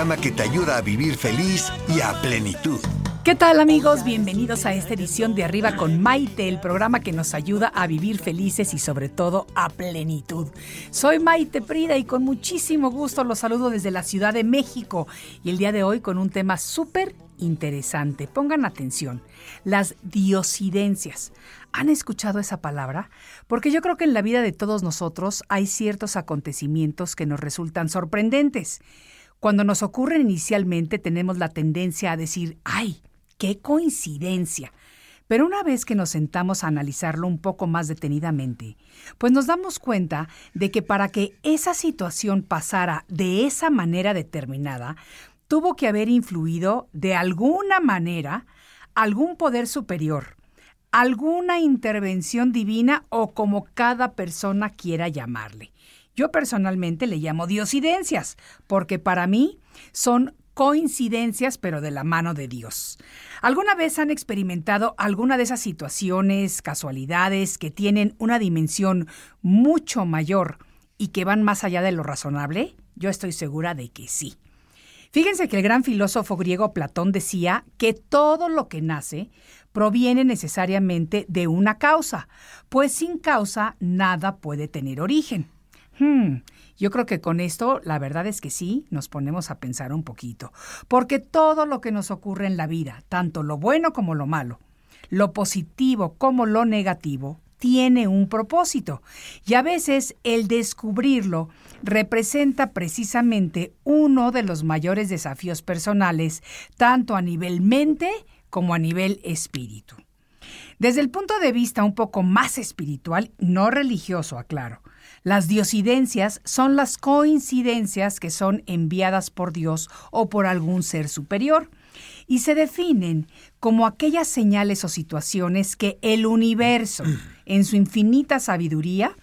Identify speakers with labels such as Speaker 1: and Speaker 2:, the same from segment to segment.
Speaker 1: Programa que te ayuda a vivir feliz y a plenitud.
Speaker 2: ¿Qué tal amigos? Bienvenidos a esta edición de Arriba con Maite, el programa que nos ayuda a vivir felices y sobre todo a plenitud. Soy Maite Prida y con muchísimo gusto los saludo desde la Ciudad de México y el día de hoy con un tema súper interesante. Pongan atención, las diosidencias. ¿Han escuchado esa palabra? Porque yo creo que en la vida de todos nosotros hay ciertos acontecimientos que nos resultan sorprendentes. Cuando nos ocurren inicialmente tenemos la tendencia a decir, ¡ay! ¡Qué coincidencia! Pero una vez que nos sentamos a analizarlo un poco más detenidamente, pues nos damos cuenta de que para que esa situación pasara de esa manera determinada, tuvo que haber influido de alguna manera algún poder superior, alguna intervención divina o como cada persona quiera llamarle. Yo personalmente le llamo diosidencias, porque para mí son coincidencias, pero de la mano de Dios. ¿Alguna vez han experimentado alguna de esas situaciones, casualidades que tienen una dimensión mucho mayor y que van más allá de lo razonable? Yo estoy segura de que sí. Fíjense que el gran filósofo griego Platón decía que todo lo que nace proviene necesariamente de una causa, pues sin causa nada puede tener origen. Hmm, yo creo que con esto la verdad es que sí, nos ponemos a pensar un poquito, porque todo lo que nos ocurre en la vida, tanto lo bueno como lo malo, lo positivo como lo negativo, tiene un propósito. Y a veces el descubrirlo representa precisamente uno de los mayores desafíos personales, tanto a nivel mente como a nivel espíritu. Desde el punto de vista un poco más espiritual, no religioso, aclaro, las diosidencias son las coincidencias que son enviadas por Dios o por algún ser superior y se definen como aquellas señales o situaciones que el universo, en su infinita sabiduría,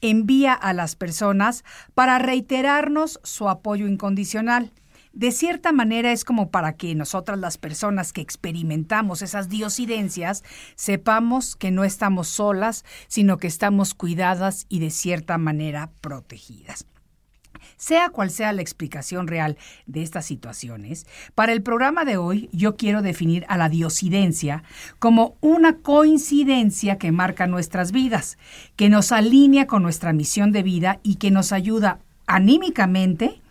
Speaker 2: envía a las personas para reiterarnos su apoyo incondicional de cierta manera es como para que nosotras las personas que experimentamos esas diosidencias sepamos que no estamos solas, sino que estamos cuidadas y de cierta manera protegidas. Sea cual sea la explicación real de estas situaciones, para el programa de hoy yo quiero definir a la diosidencia como una coincidencia que marca nuestras vidas, que nos alinea con nuestra misión de vida y que nos ayuda anímicamente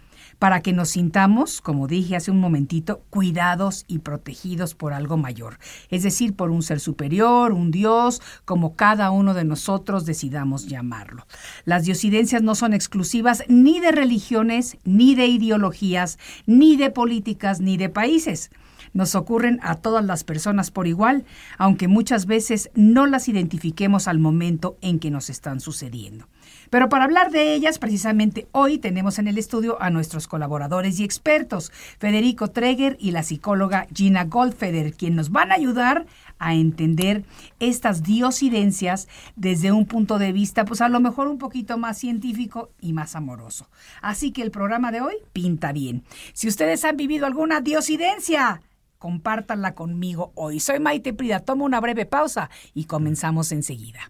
Speaker 2: para que nos sintamos, como dije hace un momentito, cuidados y protegidos por algo mayor, es decir, por un ser superior, un Dios, como cada uno de nosotros decidamos llamarlo. Las diosidencias no son exclusivas ni de religiones, ni de ideologías, ni de políticas, ni de países nos ocurren a todas las personas por igual, aunque muchas veces no las identifiquemos al momento en que nos están sucediendo. Pero para hablar de ellas, precisamente hoy tenemos en el estudio a nuestros colaboradores y expertos, Federico Treger y la psicóloga Gina Goldfeder, quien nos van a ayudar a entender estas diosidencias desde un punto de vista, pues a lo mejor un poquito más científico y más amoroso. Así que el programa de hoy pinta bien. Si ustedes han vivido alguna diosidencia, compártanla conmigo hoy. Soy Maite Prida, tomo una breve pausa y comenzamos enseguida.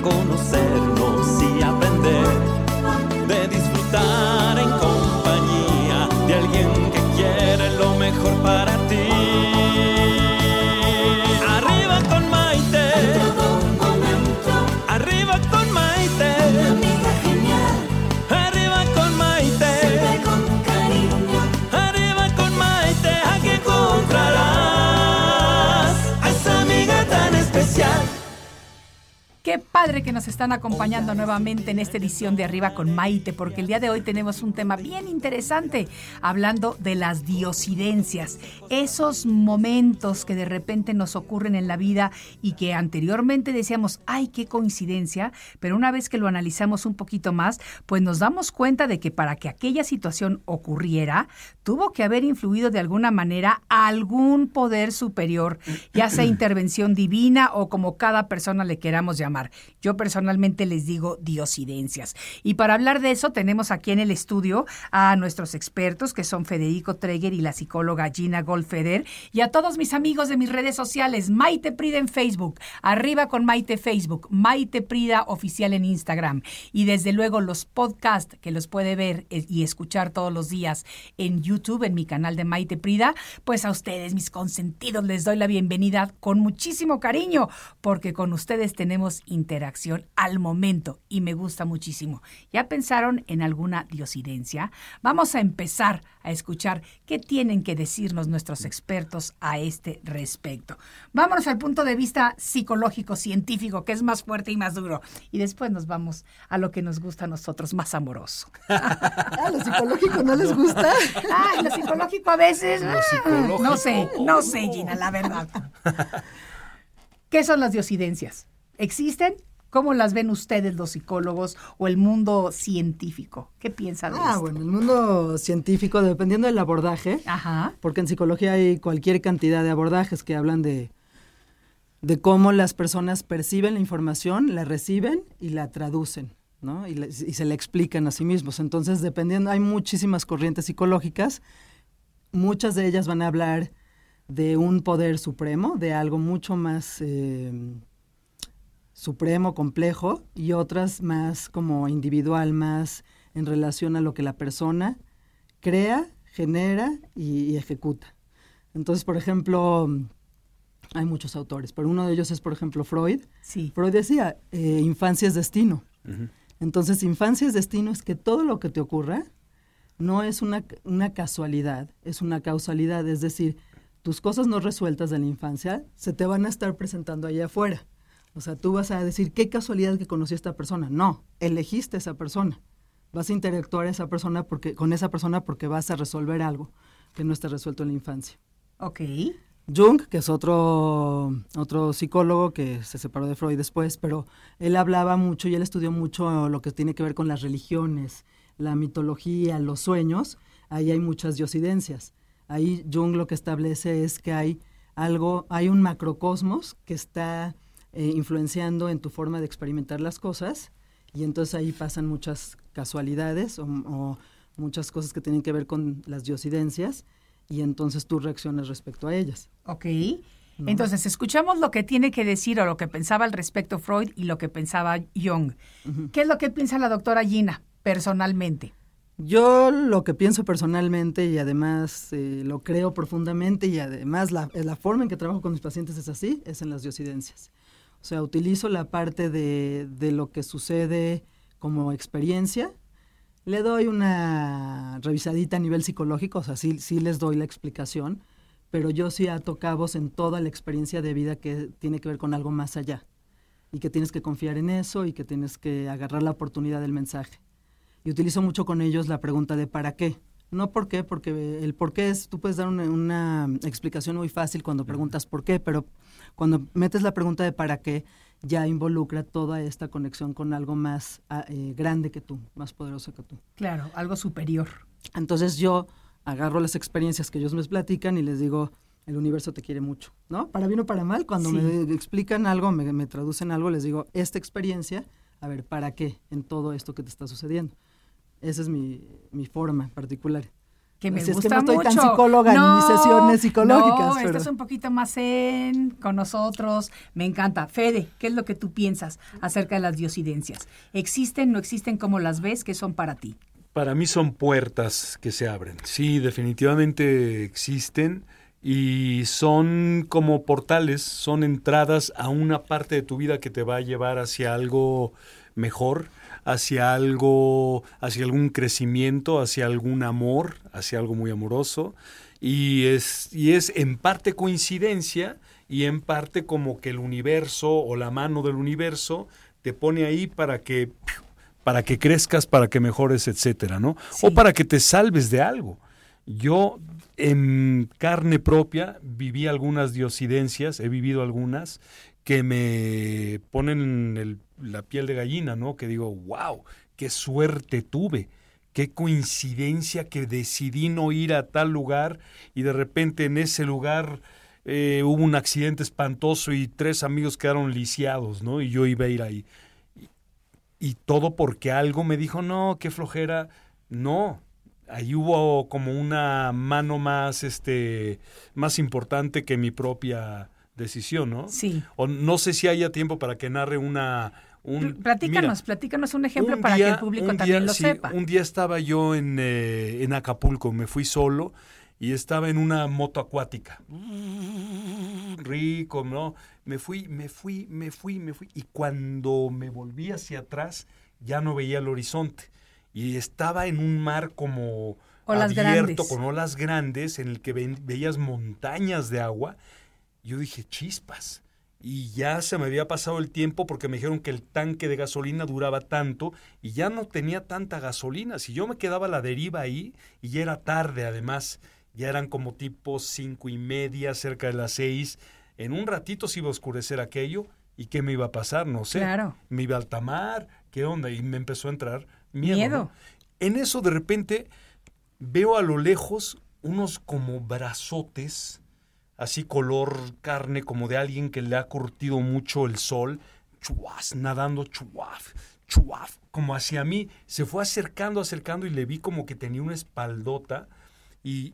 Speaker 3: de conocernos y que
Speaker 2: nos están acompañando nuevamente en esta edición de Arriba con Maite, porque el día de hoy tenemos un tema bien interesante, hablando de las diosidencias, esos momentos que de repente nos ocurren en la vida y que anteriormente decíamos, ay, qué coincidencia, pero una vez que lo analizamos un poquito más, pues nos damos cuenta de que para que aquella situación ocurriera, tuvo que haber influido de alguna manera algún poder superior, ya sea intervención divina o como cada persona le queramos llamar. Yo personalmente les digo diosidencias. Y para hablar de eso tenemos aquí en el estudio a nuestros expertos que son Federico Treger y la psicóloga Gina Goldfeder y a todos mis amigos de mis redes sociales, Maite Prida en Facebook, arriba con Maite Facebook, Maite Prida oficial en Instagram y desde luego los podcasts que los puede ver eh, y escuchar todos los días en YouTube, en mi canal de Maite Prida, pues a ustedes, mis consentidos, les doy la bienvenida con muchísimo cariño porque con ustedes tenemos interacción al momento y me gusta muchísimo. ¿Ya pensaron en alguna diosidencia? Vamos a empezar a escuchar qué tienen que decirnos nuestros expertos a este respecto. Vámonos al punto de vista psicológico, científico, que es más fuerte y más duro. Y después nos vamos a lo que nos gusta a nosotros, más amoroso.
Speaker 4: Ah, lo psicológico no les gusta.
Speaker 2: Ah, lo psicológico a veces. Ah, no sé, no sé, Gina, la verdad. ¿Qué son las diosidencias? ¿Existen? ¿Cómo las ven ustedes los psicólogos o el mundo científico? ¿Qué piensan de
Speaker 4: Ah,
Speaker 2: esto?
Speaker 4: bueno, el mundo científico, dependiendo del abordaje,
Speaker 2: Ajá.
Speaker 4: porque en psicología hay cualquier cantidad de abordajes que hablan de, de cómo las personas perciben la información, la reciben y la traducen, ¿no? Y, se la explican a sí mismos. Entonces, dependiendo, hay muchísimas corrientes psicológicas, muchas de ellas van a hablar de un poder supremo, de algo mucho más eh, supremo, complejo, y otras más como individual, más en relación a lo que la persona crea, genera y, y ejecuta. Entonces, por ejemplo, hay muchos autores, pero uno de ellos es, por ejemplo, Freud.
Speaker 2: Sí.
Speaker 4: Freud decía, eh, infancia es destino. Entonces, infancia es destino es que todo lo que te ocurra no es una, una casualidad, es una causalidad. Es decir, tus cosas no resueltas de la infancia se te van a estar presentando allá afuera. O sea, tú vas a decir, qué casualidad que conocí a esta persona. No, elegiste a esa persona. Vas a interactuar a esa persona porque, con esa persona porque vas a resolver algo que no está resuelto en la infancia.
Speaker 2: Ok.
Speaker 4: Jung, que es otro, otro psicólogo que se separó de Freud después, pero él hablaba mucho y él estudió mucho lo que tiene que ver con las religiones, la mitología, los sueños. Ahí hay muchas diosidencias. Ahí Jung lo que establece es que hay algo, hay un macrocosmos que está eh, influenciando en tu forma de experimentar las cosas y entonces ahí pasan muchas casualidades o, o muchas cosas que tienen que ver con las diosidencias y entonces tú reaccionas respecto a ellas.
Speaker 2: Ok. Entonces, escuchamos lo que tiene que decir o lo que pensaba al respecto Freud y lo que pensaba Jung. ¿Qué es lo que piensa la doctora Gina personalmente?
Speaker 4: Yo lo que pienso personalmente y además eh, lo creo profundamente y además la, la forma en que trabajo con mis pacientes es así, es en las diosidencias. O sea, utilizo la parte de, de lo que sucede como experiencia, le doy una revisadita a nivel psicológico, o sea, sí, sí les doy la explicación, pero yo sí ato cabos en toda la experiencia de vida que tiene que ver con algo más allá y que tienes que confiar en eso y que tienes que agarrar la oportunidad del mensaje. Y utilizo mucho con ellos la pregunta de ¿para qué? No por qué, porque el por qué es, tú puedes dar una, una explicación muy fácil cuando preguntas por qué, pero cuando metes la pregunta de para qué, ya involucra toda esta conexión con algo más ah, eh, grande que tú, más poderoso que tú.
Speaker 2: Claro, algo superior.
Speaker 4: Entonces yo agarro las experiencias que ellos me platican y les digo, el universo te quiere mucho, ¿no? Para bien o para mal, cuando
Speaker 2: Sí.
Speaker 4: me explican algo, me, me traducen algo, les digo, esta experiencia, a ver, ¿para qué en todo esto que te está sucediendo? Esa es mi, mi forma particular.
Speaker 2: Que me
Speaker 4: Así es que
Speaker 2: gusta
Speaker 4: no estoy
Speaker 2: mucho.
Speaker 4: tan psicóloga en mis sesiones psicológicas,
Speaker 2: No,
Speaker 4: pero-
Speaker 2: estás un poquito más en con nosotros. Me encanta. Fede, ¿qué es lo que tú piensas acerca de las diosidencias? ¿Existen, no existen? ¿Cómo las ves? ¿Qué son para ti?
Speaker 5: Para mí son puertas que se abren. Sí, definitivamente existen y son como portales, son entradas a una parte de tu vida que te va a llevar hacia algo mejor, hacia algo, hacia algún crecimiento, hacia algún amor, hacia algo muy amoroso. Y es, y es en parte coincidencia y en parte como que el universo o la mano del universo te pone ahí para que para que crezcas, para que mejores, etcétera, ¿no? O para que te salves de algo. Yo en carne propia viví algunas diosidencias, he vivido algunas que me ponen la piel de gallina, ¿no? Que digo, wow, qué suerte tuve, qué coincidencia que decidí no ir a tal lugar y de repente en ese lugar eh, hubo un accidente espantoso y tres amigos quedaron lisiados, ¿no? Y yo iba a ir ahí. Y, todo porque algo me dijo, no, qué flojera. No, ahí hubo como una mano más, este, más importante que mi propia decisión, ¿no?
Speaker 2: Sí.
Speaker 5: O no sé si haya tiempo para que narre una... Un,
Speaker 2: platícanos, platícanos un ejemplo para que el público también lo sepa.
Speaker 5: Un día estaba yo en, eh, en Acapulco, me fui solo y estaba en una moto acuática. Rico, ¿no? Me fui, me fui, me fui, me fui. Y cuando me volví hacia atrás, ya no veía el horizonte. Y estaba en un mar como abierto, con olas grandes, en el que veías montañas de agua. Yo dije, chispas. Y ya se me había pasado el tiempo porque me dijeron que el tanque de gasolina duraba tanto y ya no tenía tanta gasolina. Si yo me quedaba a la deriva ahí y ya era tarde además ya eran como tipo cinco y media, cerca de las seis. En un ratito se iba a oscurecer aquello. ¿Y qué me iba a pasar? No sé.
Speaker 2: Claro.
Speaker 5: Me iba a altamar. ¿Qué onda? Y me empezó a entrar miedo. En eso de repente veo a lo lejos unos como brazotes, así color carne, como de alguien que le ha curtido mucho el sol, chuas, nadando, chuaf, chuaf, como hacia mí. Se fue acercando, acercando y le vi como que tenía una espaldota y,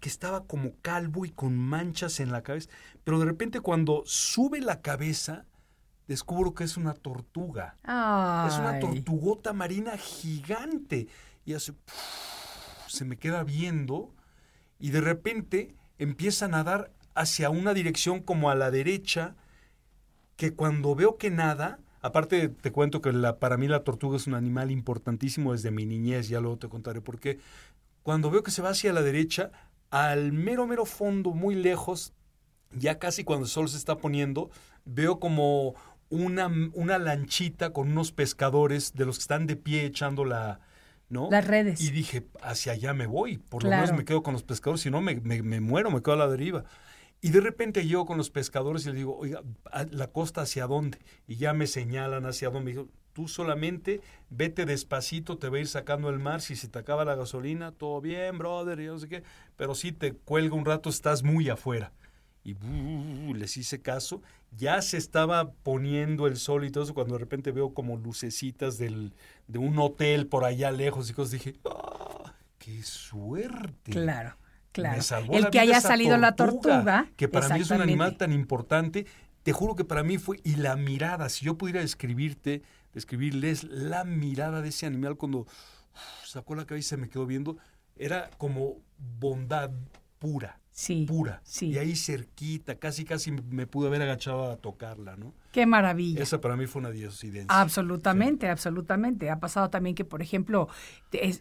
Speaker 5: que estaba como calvo y con manchas en la cabeza. Pero de repente cuando sube la cabeza, descubro que es una tortuga. Es una tortugota marina gigante. Y hace... se me queda viendo y de repente empieza a nadar hacia una dirección como a la derecha, que cuando veo que nada, aparte te cuento que la, para mí la tortuga es un animal importantísimo desde mi niñez, ya luego te contaré por qué, cuando veo que se va hacia la derecha, al mero, mero fondo, muy lejos, ya casi cuando el sol se está poniendo, veo como una, una lanchita con unos pescadores de los que están de pie echando la, ¿no?
Speaker 2: Las redes.
Speaker 5: Y dije, hacia allá me voy, por lo menos me quedo con los pescadores, si no me, me, muero, me quedo a la deriva. Y de repente llego con los pescadores y les digo, oiga, ¿la costa hacia dónde? Y ya me señalan hacia dónde. Me dijo, Tú solamente vete despacito, te va a ir sacando el mar. Si se te acaba la gasolina, todo bien, brother, y no sé qué. Pero si te cuelga un rato, estás muy afuera. Y les hice caso. Ya se estaba poniendo el sol y todo eso cuando de repente veo como lucecitas del, de un hotel por allá lejos y cosas. Dije, ¡ah! ¡Qué suerte!
Speaker 2: Claro. Claro. el que haya salido la tortuga.
Speaker 5: Que para mí es un animal tan importante. Te juro que para mí fue. Y la mirada, si yo pudiera describirte describirles la mirada de ese animal cuando sacó la cabeza y se me quedó viendo, era como bondad pura.
Speaker 2: Sí.
Speaker 5: Pura.
Speaker 2: Sí.
Speaker 5: Y ahí cerquita, casi casi me pude haber agachado a tocarla, ¿no?
Speaker 2: Qué maravilla.
Speaker 5: Esa para mí fue una diosidencia.
Speaker 2: Absolutamente, absolutamente. Ha pasado también que, por ejemplo,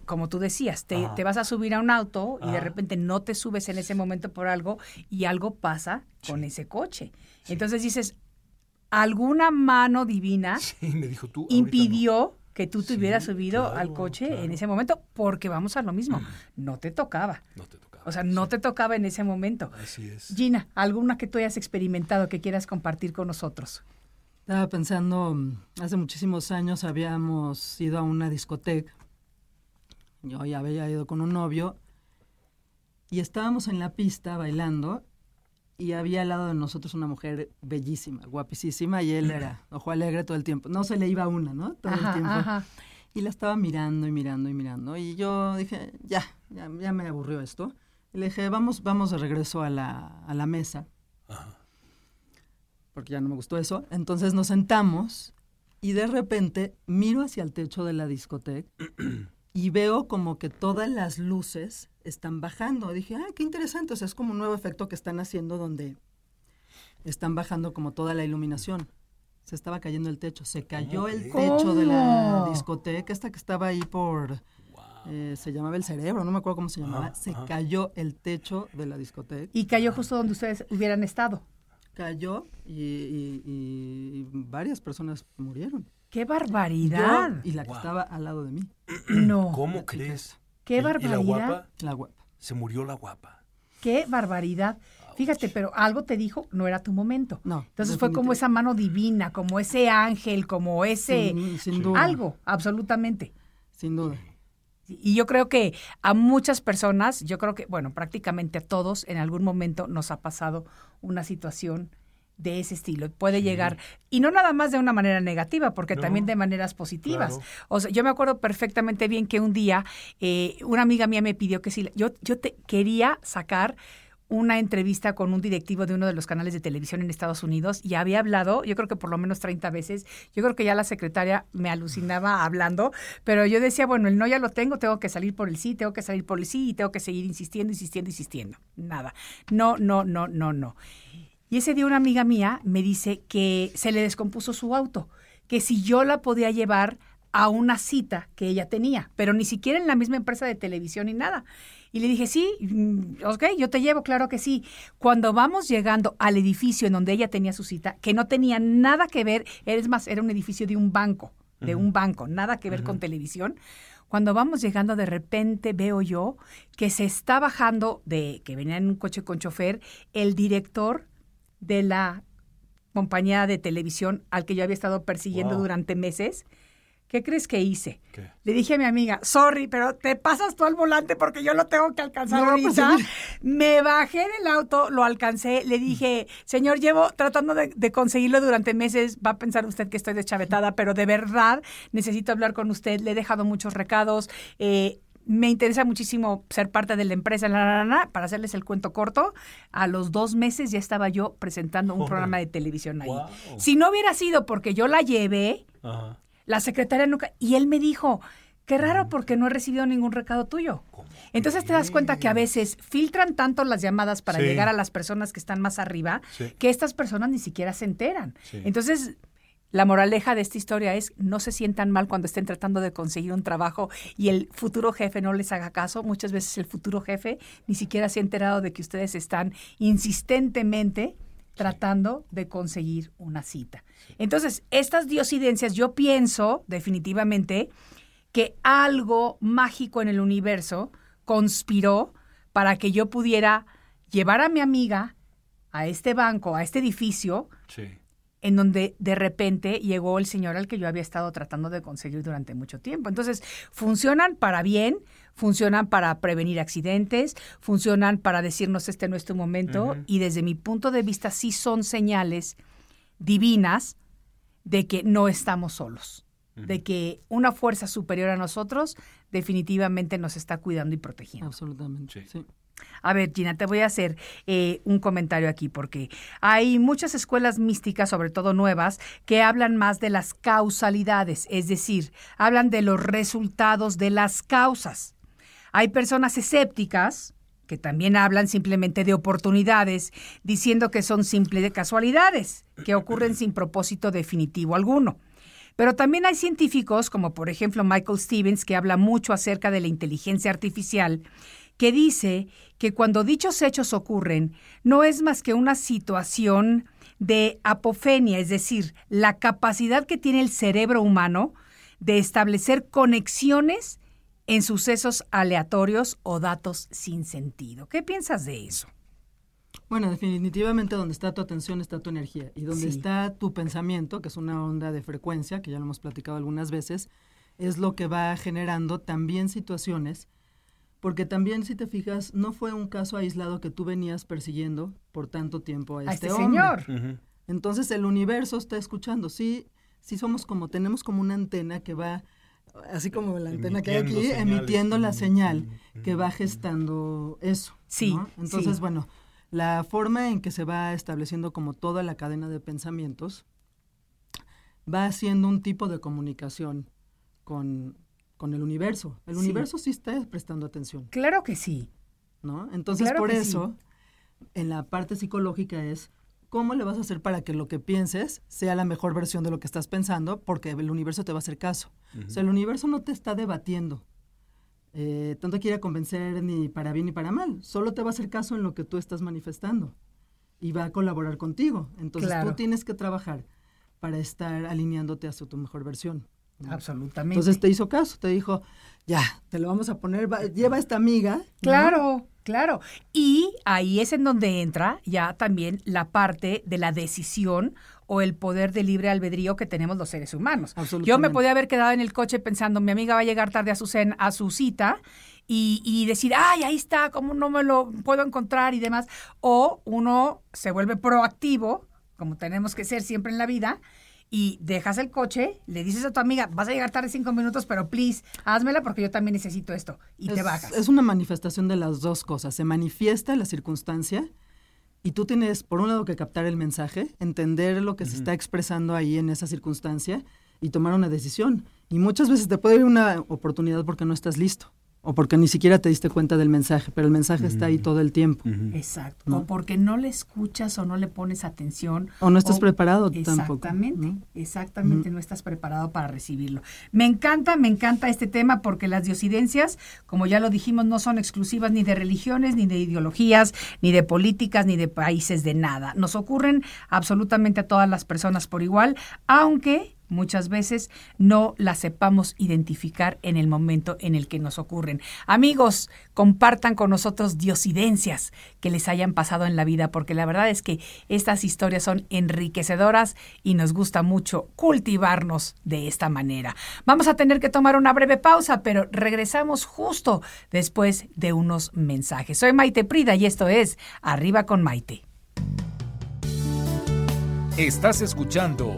Speaker 2: como tú decías, te, vas a subir a un auto y de repente no te subes en ese momento por algo y algo pasa con ese coche. Entonces dices, alguna mano divina impidió que tú te hubieras subido al coche en ese momento, porque vamos a lo mismo, no te tocaba.
Speaker 5: No te tocaba.
Speaker 2: O sea, no te tocaba en ese momento.
Speaker 5: Así es.
Speaker 2: Gina, ¿alguna que tú hayas experimentado que quieras compartir con nosotros?
Speaker 4: Estaba pensando, hace muchísimos años habíamos ido a una discoteca. Yo ya había ido con un novio y estábamos en la pista bailando y había al lado de nosotros una mujer bellísima, guapísima, y él era ojo alegre todo el tiempo. No se le iba una, ¿no? Todo el tiempo. Y la estaba mirando y mirando y mirando. Y yo dije, ya, ya, ya me aburrió esto. Y le dije, vamos, vamos de regreso a la, a la mesa. Porque ya no me gustó eso. Entonces nos sentamos y de repente miro hacia el techo de la discoteca y veo como que todas las luces están bajando. Dije, ah, qué interesante, o sea, es como un nuevo efecto que están haciendo donde están bajando como toda la iluminación. Se estaba cayendo el techo, se cayó el techo de la discoteca, esta que estaba ahí por, eh, se llamaba El Cerebro, no me acuerdo cómo se llamaba, se cayó el techo de la discoteca.
Speaker 2: Y cayó justo donde ustedes hubieran estado.
Speaker 4: cayó y, y- y varias personas murieron.
Speaker 2: ¡Qué barbaridad!
Speaker 4: Yo y la que
Speaker 5: Wow.
Speaker 4: estaba al lado de mí,
Speaker 2: No.
Speaker 5: ¿Cómo crees?
Speaker 2: ¡Qué
Speaker 5: ¿Y- ¿Y la
Speaker 2: barbaridad!
Speaker 5: guapa?
Speaker 4: la guapa.
Speaker 5: Se murió la guapa.
Speaker 2: ¡Qué barbaridad! Fíjate, pero algo te dijo, no era tu momento.
Speaker 4: No,
Speaker 2: Entonces fue como esa mano divina, como ese ángel, como ese...
Speaker 4: Sin, sin duda.
Speaker 2: algo, absolutamente.
Speaker 4: Sin duda.
Speaker 2: Y yo creo que a muchas personas, yo creo que, bueno, prácticamente a todos, en algún momento nos ha pasado una situación de ese estilo. Puede llegar, y no nada más de una manera negativa, porque
Speaker 5: No,
Speaker 2: también de maneras positivas.
Speaker 5: claro.
Speaker 2: O sea, yo me acuerdo perfectamente bien que un día eh, una amiga mía me pidió que si yo, yo te quería sacar una entrevista con un directivo de uno de los canales de televisión en Estados Unidos y había hablado, yo creo que por lo menos 30 veces, yo creo que ya la secretaria me alucinaba hablando, pero yo decía, bueno, el no ya lo tengo, tengo que salir por el sí, tengo que salir por el sí y tengo que seguir insistiendo, insistiendo, insistiendo. Nada. No, no, no, no, no. Y ese día una amiga mía me dice que se le descompuso su auto, que si yo la podía llevar a una cita que ella tenía, pero ni siquiera en la misma empresa de televisión ni nada. Y le dije, sí, mm, ok, yo te llevo, claro que sí. Cuando vamos llegando al edificio en donde ella tenía su cita, que no tenía nada que ver, es más, era un edificio de un banco, de un banco, nada que ver con televisión. Cuando vamos llegando, de repente veo yo que se está bajando de, que venía en un coche con chofer, el director de la compañía de televisión al que yo había estado persiguiendo
Speaker 5: Wow.
Speaker 2: durante meses. ¿Qué crees que hice?
Speaker 5: ¿Qué?
Speaker 2: Le dije a mi amiga, sorry, pero te pasas tú al volante porque yo lo tengo que alcanzar
Speaker 4: No,
Speaker 2: ahorita.
Speaker 4: pues,
Speaker 2: Me bajé del auto, lo alcancé, le dije, señor, llevo tratando de, de conseguirlo durante meses, va a pensar usted que estoy deschavetada, pero de verdad necesito hablar con usted, le he dejado muchos recados, eh, me interesa muchísimo ser parte de la empresa, la, la, para hacerles el cuento corto, a los dos meses ya estaba yo presentando un programa de televisión ahí.
Speaker 5: Wow.
Speaker 2: Si no hubiera sido porque yo la llevé,
Speaker 5: Ajá.
Speaker 2: La secretaria nunca... Y él me dijo, qué raro porque no he recibido ningún recado tuyo. Entonces te das cuenta que a veces filtran tanto las llamadas para
Speaker 5: Sí.
Speaker 2: llegar a las personas que están más arriba
Speaker 5: Sí.
Speaker 2: que estas personas ni siquiera se enteran.
Speaker 5: Sí.
Speaker 2: Entonces... La moraleja de esta historia es no se sientan mal cuando estén tratando de conseguir un trabajo y el futuro jefe no les haga caso. Muchas veces el futuro jefe ni siquiera se ha enterado de que ustedes están insistentemente tratando de conseguir una cita. Entonces, estas diosidencias, yo pienso definitivamente que algo mágico en el universo conspiró para que yo pudiera llevar a mi amiga a este banco, a este edificio,
Speaker 5: Sí.
Speaker 2: en donde de repente llegó el señor al que yo había estado tratando de conseguir durante mucho tiempo. Entonces, funcionan para bien, funcionan para prevenir accidentes, funcionan para decirnos este no es tu momento y desde mi punto de vista sí son señales divinas de que no estamos solos, de que una fuerza superior a nosotros definitivamente nos está cuidando y protegiendo.
Speaker 4: Absolutamente.
Speaker 5: Sí.
Speaker 4: Sí.
Speaker 2: A ver, Gina, te voy a hacer eh, un comentario aquí porque hay muchas escuelas místicas, sobre todo nuevas, que hablan más de las causalidades, es decir, hablan de los resultados de las causas. Hay personas escépticas que también hablan simplemente de oportunidades, diciendo que son simples casualidades, que ocurren sin propósito definitivo alguno. Pero también hay científicos, como por ejemplo Michael Stevens, que habla mucho acerca de la inteligencia artificial, que dice que cuando dichos hechos ocurren, no es más que una situación de apofenia, es decir, la capacidad que tiene el cerebro humano de establecer conexiones en sucesos aleatorios o datos sin sentido. ¿Qué piensas de eso?
Speaker 4: Bueno, definitivamente donde está tu atención está tu energía y donde
Speaker 2: Sí.
Speaker 4: está tu pensamiento, que es una onda de frecuencia, que ya lo hemos platicado algunas veces, es lo que va generando también situaciones, porque también si te fijas, no fue un caso aislado que tú venías persiguiendo por tanto tiempo a este,
Speaker 2: A este
Speaker 4: hombre.
Speaker 2: señor.
Speaker 4: Entonces el universo está escuchando, sí, sí somos como, tenemos como una antena que va, así como la antena que hay aquí,
Speaker 5: Emitiendo señales.
Speaker 4: emitiendo la señal que va gestando eso.
Speaker 2: Sí,
Speaker 4: ¿no? Entonces,
Speaker 2: sí.
Speaker 4: bueno, la forma en que se va estableciendo como toda la cadena de pensamientos va haciendo un tipo de comunicación con, con el universo. El
Speaker 2: Sí.
Speaker 4: universo sí está prestando atención,
Speaker 2: Claro que sí.
Speaker 4: ¿no? Entonces,
Speaker 2: Claro
Speaker 4: por
Speaker 2: sí.
Speaker 4: eso, en la parte psicológica es cómo le vas a hacer para que lo que pienses sea la mejor versión de lo que estás pensando, porque el universo te va a hacer caso. O sea, el universo no te está debatiendo. Eh, tanto quiere convencer ni para bien ni para mal, solo te va a hacer caso en lo que tú estás manifestando. y va a colaborar contigo. Entonces
Speaker 2: Claro.
Speaker 4: tú tienes que trabajar para estar alineándote hacia tu mejor versión. ¿no?
Speaker 2: Absolutamente.
Speaker 4: Entonces te hizo caso, te dijo, ya, te lo vamos a poner, va- lleva esta amiga. ¿no?
Speaker 2: Claro. Y ahí es en donde entra ya también la parte de la decisión o el poder de libre albedrío que tenemos los seres humanos. Yo me podía haber quedado en el coche pensando, mi amiga va a llegar tarde a su, cen- a su cita y, y decir, ay, ahí está, ¿cómo no me lo puedo encontrar y demás? O uno se vuelve proactivo, como tenemos que ser siempre en la vida, y dejas el coche, le dices a tu amiga, vas a llegar tarde cinco minutos, pero please, házmela porque yo también necesito esto. Y te bajas.
Speaker 4: Es una manifestación de las dos cosas. Se manifiesta la circunstancia y tú tienes, por un lado, que captar el mensaje, entender lo que se está expresando ahí en esa circunstancia y tomar una decisión. Y muchas veces te puede ir una oportunidad porque no estás listo o porque ni siquiera te diste cuenta del mensaje, pero el mensaje está ahí todo el tiempo.
Speaker 2: Exacto.
Speaker 4: ¿no?
Speaker 2: O porque no le escuchas o no le pones atención.
Speaker 4: O no estás preparado tampoco,
Speaker 2: Exactamente,
Speaker 4: ¿no?
Speaker 2: exactamente, no estás preparado para recibirlo. Me encanta, me encanta este tema porque las diosidencias, como ya lo dijimos, no son exclusivas ni de religiones, ni de ideologías, ni de políticas, ni de países, de nada. Nos ocurren absolutamente a todas las personas por igual, aunque muchas veces no las sepamos identificar en el momento en el que nos ocurren. Amigos, compartan con nosotros diosidencias que les hayan pasado en la vida, porque la verdad es que estas historias son enriquecedoras y nos gusta mucho cultivarnos de esta manera. Vamos a tener que tomar una breve pausa, pero regresamos justo después de unos mensajes. Soy Maite Prida y esto es Arriba con Maite.
Speaker 6: Estás escuchando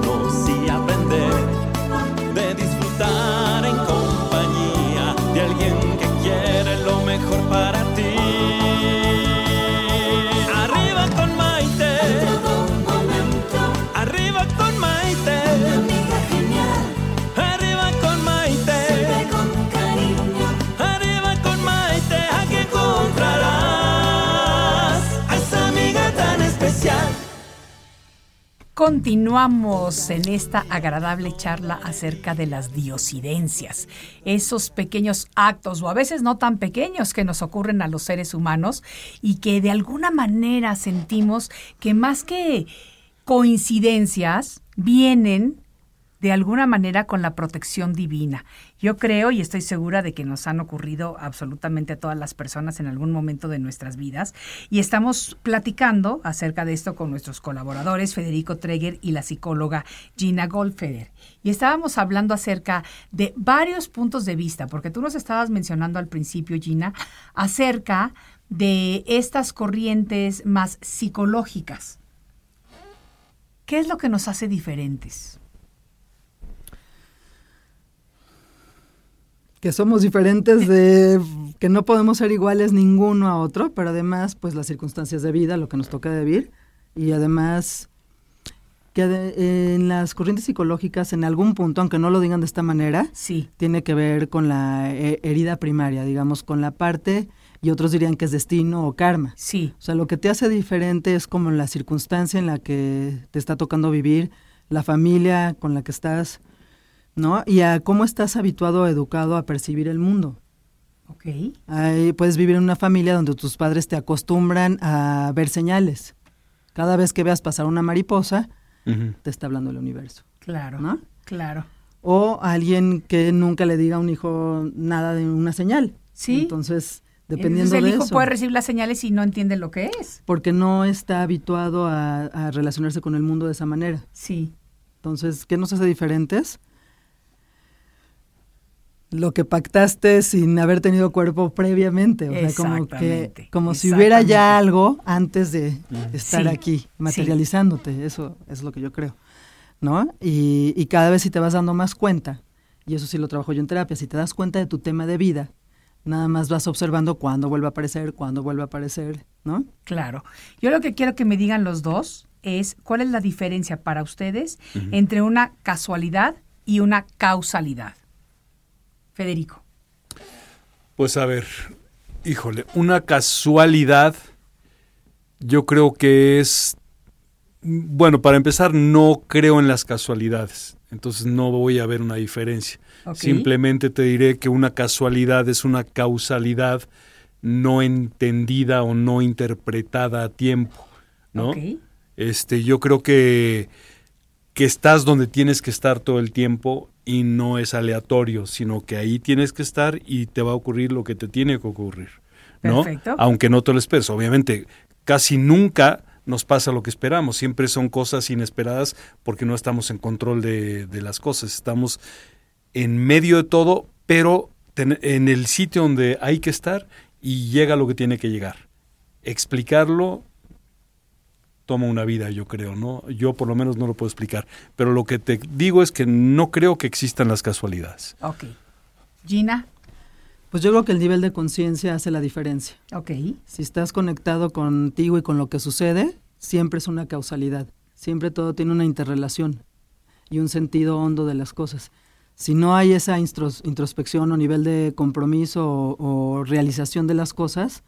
Speaker 3: y
Speaker 2: Continuamos en esta agradable charla acerca de las diosidencias, esos pequeños actos o a veces no tan pequeños que nos ocurren a los seres humanos y que de alguna manera sentimos que más que coincidencias vienen de alguna manera con la protección divina. Yo creo y estoy segura de que nos han ocurrido absolutamente a todas las personas en algún momento de nuestras vidas y estamos platicando acerca de esto con nuestros colaboradores Federico Treger y la psicóloga Gina Goldfeder. Y estábamos hablando acerca de varios puntos de vista, porque tú nos estabas mencionando al principio, Gina, acerca de estas corrientes más psicológicas. ¿Qué es lo que nos hace diferentes?
Speaker 4: Que somos diferentes de que no podemos ser iguales ninguno a otro, pero además pues las circunstancias de vida, lo que nos toca vivir y además que de- en las corrientes psicológicas en algún punto, aunque no lo digan de esta manera,
Speaker 2: Sí.
Speaker 4: tiene que ver con la eh, herida primaria, digamos, con la parte y otros dirían que es destino o karma.
Speaker 2: Sí,
Speaker 4: O sea, lo que te hace diferente es como la circunstancia en la que te está tocando vivir, la familia con la que estás, ¿no? Y a cómo estás habituado o educado a percibir el mundo.
Speaker 2: ok.
Speaker 4: Ahí puedes vivir en una familia donde tus padres te acostumbran a ver señales. Cada vez que veas pasar una mariposa, te está hablando el universo,
Speaker 2: Claro,
Speaker 4: ¿no?
Speaker 2: claro.
Speaker 4: O alguien que nunca le diga a un hijo nada de una señal.
Speaker 2: Sí.
Speaker 4: Entonces, dependiendo
Speaker 2: Entonces el
Speaker 4: de
Speaker 2: hijo
Speaker 4: eso.
Speaker 2: puede recibir las señales y no entiende lo que es.
Speaker 4: Porque no está habituado a, a relacionarse con el mundo de esa manera.
Speaker 2: Sí,
Speaker 4: Entonces, ¿qué nos hace diferentes? Lo que pactaste sin haber tenido cuerpo previamente. O sea, como que, como si hubiera ya algo antes de estar
Speaker 2: Sí,
Speaker 4: aquí, materializándote. Eso es lo que yo creo. ¿No? Y, y cada vez si te vas dando más cuenta, y eso sí lo trabajo yo en terapia, si te das cuenta de tu tema de vida, Nada más vas observando cuándo vuelve a aparecer, cuándo vuelve a aparecer, ¿no?
Speaker 2: Claro. Yo lo que quiero que me digan los dos es cuál es la diferencia para ustedes entre una casualidad y una causalidad. Federico.
Speaker 5: Pues a ver, híjole, una casualidad yo creo que es, bueno, para empezar, no creo en las casualidades, entonces no voy a ver una diferencia. Simplemente te diré que una casualidad es una causalidad no entendida o no interpretada a tiempo, ¿no? Este, yo creo que, que estás donde tienes que estar todo el tiempo y no es aleatorio, sino que ahí tienes que estar y te va a ocurrir lo que te tiene que ocurrir, ¿no?
Speaker 2: Perfecto.
Speaker 5: Aunque no te lo esperes. Obviamente, casi nunca nos pasa lo que esperamos. Siempre son cosas inesperadas porque no estamos en control de, de las cosas. Estamos en medio de todo, pero ten- en el sitio donde hay que estar y llega lo que tiene que llegar. Explicarlo toma una vida, yo creo, ¿no? Yo por lo menos no lo puedo explicar. Pero lo que te digo es que no creo que existan las casualidades.
Speaker 2: Ok. Gina.
Speaker 4: Pues yo creo que el nivel de conciencia hace la diferencia.
Speaker 2: Ok.
Speaker 4: Si estás conectado contigo y con lo que sucede, siempre es una causalidad. Siempre todo tiene una interrelación y un sentido hondo de las cosas. Si no hay esa introspección o nivel de compromiso o, o realización de las cosas,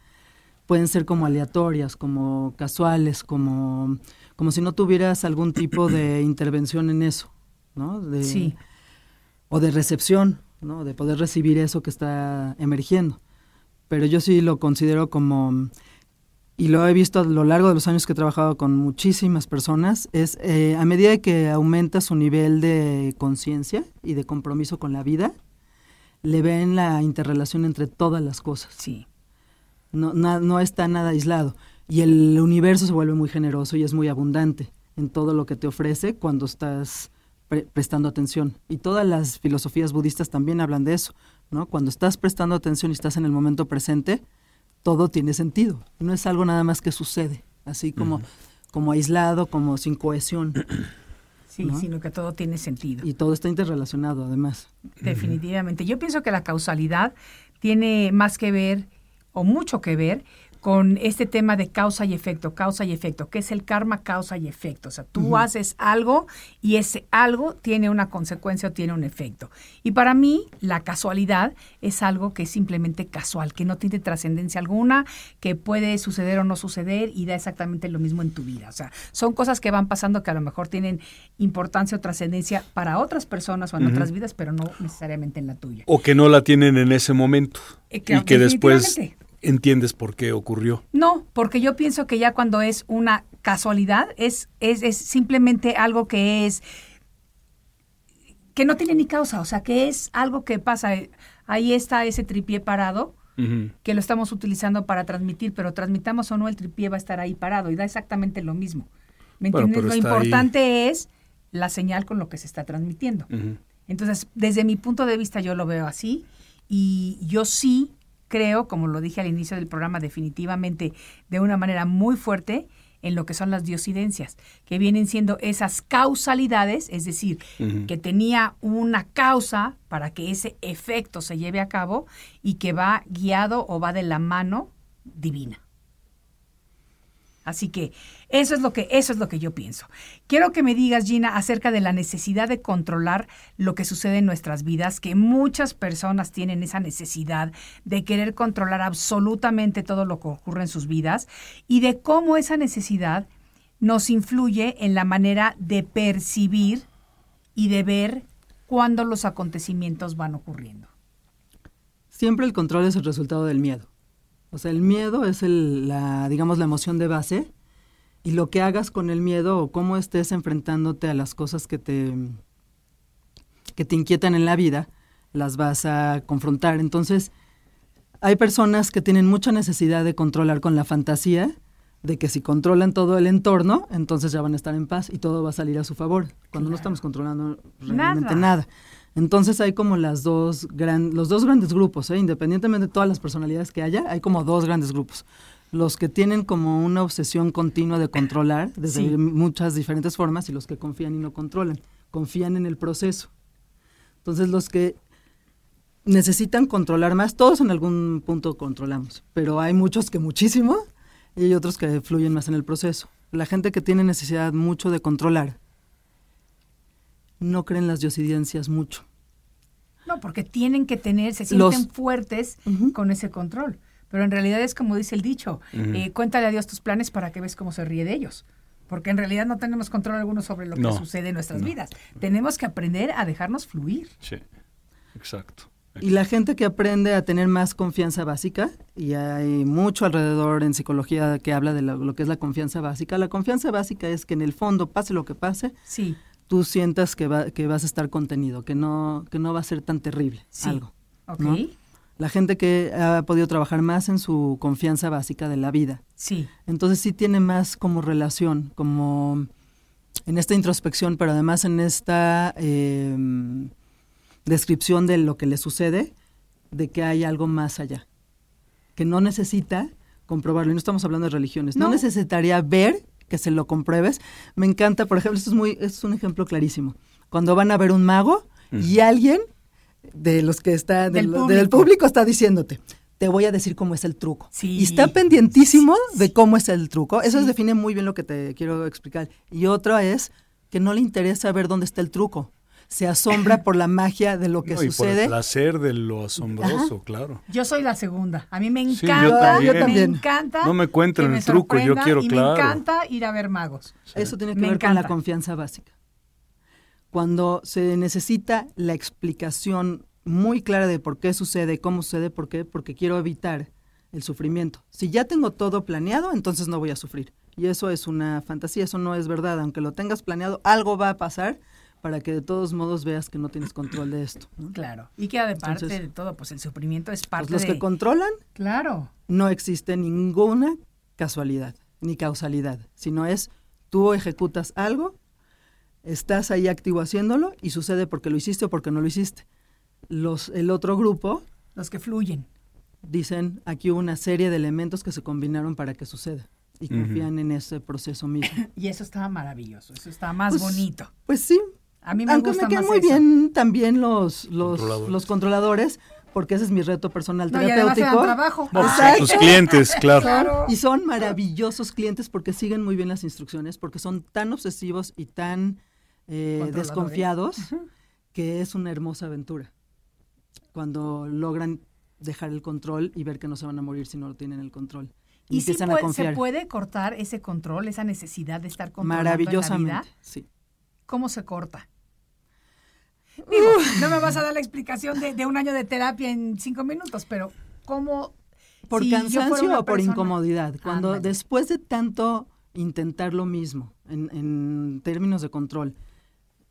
Speaker 4: pueden ser como aleatorias, como casuales, como, como si no tuvieras algún tipo de intervención en eso, ¿no? De-
Speaker 2: Sí.
Speaker 4: O de recepción, ¿no? De poder recibir eso que está emergiendo. Pero yo sí lo considero como, y lo he visto a lo largo de los años que he trabajado con muchísimas personas, es eh, a medida que aumenta su nivel de conciencia y de compromiso con la vida, le ven la interrelación entre todas las cosas
Speaker 2: Sí.
Speaker 4: No, na- no está nada aislado. Y el universo se vuelve muy generoso y es muy abundante en todo lo que te ofrece cuando estás pre- prestando atención. Y todas las filosofías budistas también hablan de eso, ¿no? Cuando estás prestando atención y estás en el momento presente, todo tiene sentido. No es algo nada más que sucede, así como, como aislado, como sin cohesión.
Speaker 2: Sí,
Speaker 4: ¿No?
Speaker 2: sino que todo tiene sentido.
Speaker 4: Y todo está interrelacionado, además.
Speaker 2: Definitivamente. Yo pienso que la causalidad tiene más que ver o mucho que ver con este tema de causa y efecto, causa y efecto, que es el karma, causa y efecto. O sea, tú haces algo y ese algo tiene una consecuencia o tiene un efecto. Y para mí, la casualidad es algo que es simplemente casual, que no tiene trascendencia alguna, que puede suceder o no suceder y da exactamente lo mismo en tu vida. O sea, son cosas que van pasando que a lo mejor tienen importancia o trascendencia para otras personas o en otras vidas, pero no necesariamente en la tuya.
Speaker 5: O que no la tienen en ese momento.
Speaker 2: Eh, claro,
Speaker 5: y que después. Entiendes por qué ocurrió.
Speaker 2: No, porque yo pienso que ya cuando es una casualidad, es, es, es simplemente algo que es que no tiene ni causa, o sea, que es algo que pasa. eh, Ahí está ese tripié parado que lo estamos utilizando para transmitir, pero transmitamos o no, el tripié va a estar ahí parado y da exactamente lo mismo. ¿Me
Speaker 5: Bueno,
Speaker 2: entiendes? Lo
Speaker 5: ahí.
Speaker 2: importante es la señal con lo que se está transmitiendo. Entonces, desde mi punto de vista, yo lo veo así y yo sí creo, como lo dije al inicio del programa, definitivamente de una manera muy fuerte en lo que son las diosidencias, que vienen siendo esas causalidades, es decir, que tenía una causa para que ese efecto se lleve a cabo y que va guiado o va de la mano divina. Así que eso es lo que eso es lo que yo pienso. Quiero que me digas Gina acerca de la necesidad de controlar lo que sucede en nuestras vidas, que muchas personas tienen esa necesidad de querer controlar absolutamente todo lo que ocurre en sus vidas y de cómo esa necesidad nos influye en la manera de percibir y de ver cuándo los acontecimientos van ocurriendo.
Speaker 4: Siempre el control es el resultado del miedo. O sea, el miedo es el, la, digamos, la emoción de base y lo que hagas con el miedo o cómo estés enfrentándote a las cosas que te, que te inquietan en la vida, las vas a confrontar. Entonces, hay personas que tienen mucha necesidad de controlar con la fantasía de que si controlan todo el entorno, entonces ya van a estar en paz y todo va a salir a su favor, cuando no estamos controlando realmente
Speaker 2: Nada.
Speaker 4: nada. Entonces hay como las dos gran, los dos grandes grupos, ¿eh? independientemente de todas las personalidades que haya, hay como dos grandes grupos. Los que tienen como una obsesión continua de controlar desde
Speaker 2: Sí.
Speaker 4: muchas diferentes formas y los que confían y no controlan, confían en el proceso. Entonces los que necesitan controlar más. Todos en algún punto controlamos, pero hay muchos que muchísimo y hay otros que fluyen más en el proceso. La gente que tiene necesidad mucho de controlar no creen las diosidencias mucho.
Speaker 2: No, porque tienen que tener, se sienten fuertes con ese control. Pero en realidad es como dice el dicho, eh, cuéntale a Dios tus planes para que ves cómo se ríe de ellos. Porque en realidad no tenemos control alguno sobre lo que sucede en nuestras vidas. Tenemos que aprender a dejarnos fluir.
Speaker 5: Sí, exacto.
Speaker 4: Y la gente que aprende a tener más confianza básica, y hay mucho alrededor en psicología que habla de lo, que es la confianza básica, la confianza básica es que en el fondo, pase lo que pase,
Speaker 2: sí.
Speaker 4: Tú sientas que, va, que vas a estar contenido, que no, que no va a ser tan terrible algo. La gente que ha podido trabajar más en su confianza básica de la vida.
Speaker 2: Sí.
Speaker 4: Entonces sí tiene más como relación, como en esta introspección, pero además en esta... Eh, descripción de lo que le sucede, de que hay algo más allá, que no necesita comprobarlo. Y no estamos hablando de religiones, no, necesitaría ver que se lo compruebes. Me encanta, por ejemplo, esto es, muy, es un ejemplo clarísimo. Cuando van a ver un mago y alguien de los que está, del, público. está diciéndote, te voy a decir cómo es el truco. Y está pendientísimo de cómo es el truco. Eso define muy bien lo que te quiero explicar. Y otra es que no le interesa ver dónde está el truco se asombra por la magia de lo que sucede. Y por el
Speaker 5: placer de lo asombroso, claro.
Speaker 2: Yo soy la segunda. A mí me encanta, yo también. me encanta.
Speaker 5: No me cuenten el truco, yo quiero,
Speaker 2: y
Speaker 5: claro.
Speaker 2: Me encanta ir a ver magos.
Speaker 4: Eso tiene que ver con la confianza básica. Cuando se necesita la explicación muy clara de por qué sucede, cómo sucede, por qué, porque quiero evitar el sufrimiento. Si ya tengo todo planeado, entonces no voy a sufrir. Y eso es una fantasía, eso no es verdad. Aunque lo tengas planeado, algo va a pasar para que de todos modos veas que no tienes control de esto.
Speaker 2: Claro. Y que de parte de todo, pues el sufrimiento es parte
Speaker 4: pues los que controlan,
Speaker 2: claro,
Speaker 4: no existe ninguna casualidad ni causalidad, sino es tú ejecutas algo, estás ahí activo haciéndolo y sucede porque lo hiciste o porque no lo hiciste. Los el otro grupo,
Speaker 2: los que fluyen,
Speaker 4: dicen aquí hubo una serie de elementos que se combinaron para que suceda y confían en ese proceso mismo.
Speaker 2: y eso estaba maravilloso, eso está más pues, bonito.
Speaker 4: Pues sí,
Speaker 2: a mí me Aunque me
Speaker 4: quedan muy bien también los, los, controladores. los controladores porque ese es mi reto personal no, terapéutico.
Speaker 2: Y trabajo.
Speaker 5: sus clientes, claro.
Speaker 4: Y son maravillosos clientes porque siguen muy bien las instrucciones, porque son tan obsesivos y tan eh, desconfiados que es una hermosa aventura. Cuando logran dejar el control y ver que no se van a morir si no lo tienen el control.
Speaker 2: Y, si se puede cortar ese control, esa necesidad de estar controlando
Speaker 4: Maravillosamente,
Speaker 2: en la vida?
Speaker 4: sí.
Speaker 2: ¿Cómo se corta? Digo, no me vas a dar la explicación de, un año de terapia en cinco minutos, pero ¿cómo?
Speaker 4: ¿Por cansancio o por incomodidad? Cuando después de tanto intentar lo mismo en, términos de control,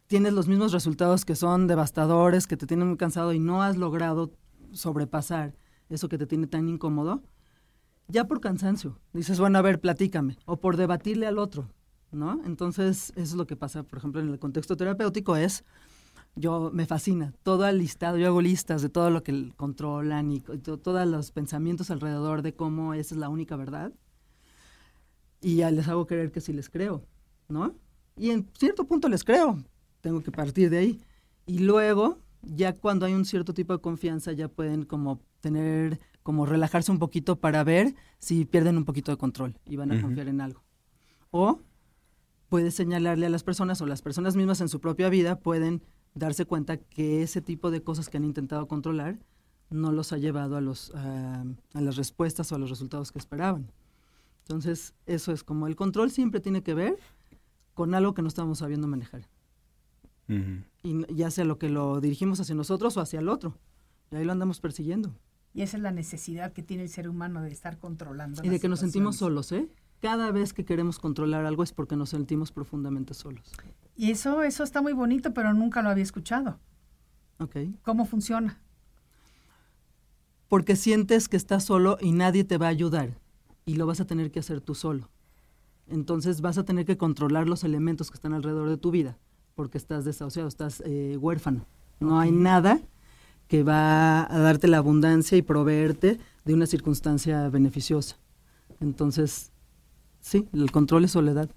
Speaker 4: tienes los mismos resultados que son devastadores, que te tienen muy cansado y no has logrado sobrepasar eso que te tiene tan incómodo, ya por cansancio. Dices, bueno, a ver, platícame. O por debatirle al otro, ¿no? Entonces, eso es lo que pasa, por ejemplo, en el contexto terapéutico es yo me fascina todo el listado, yo hago listas de todo lo que controlan y, todos los pensamientos alrededor de cómo esa es la única verdad. Y ya les hago creer que sí les creo, ¿no? Y en cierto punto les creo, tengo que partir de ahí. Y luego, ya cuando hay un cierto tipo de confianza, ya pueden como tener, como relajarse un poquito para ver si pierden un poquito de control y van a confiar en algo. O puedes señalarle a las personas o las personas mismas en su propia vida pueden darse cuenta que ese tipo de cosas que han intentado controlar no los ha llevado a, los, a, las respuestas o a los resultados que esperaban. Entonces, eso es como el control siempre tiene que ver con algo que no estamos sabiendo manejar. Y ya sea lo que lo dirigimos hacia nosotros o hacia el otro. Y ahí lo andamos persiguiendo.
Speaker 2: Y esa es la necesidad que tiene el ser humano de estar controlando.
Speaker 4: Y de que nos sentimos solos, ¿eh? Cada vez que queremos controlar algo es porque nos sentimos profundamente solos.
Speaker 2: Y eso, eso está muy bonito, pero nunca lo había escuchado. ¿Cómo funciona?
Speaker 4: Porque sientes que estás solo y nadie te va a ayudar y lo vas a tener que hacer tú solo. Entonces vas a tener que controlar los elementos que están alrededor de tu vida porque estás desahuciado, estás eh, huérfano. No hay nada que va a darte la abundancia y proveerte de una circunstancia beneficiosa. Entonces, sí, el control es soledad.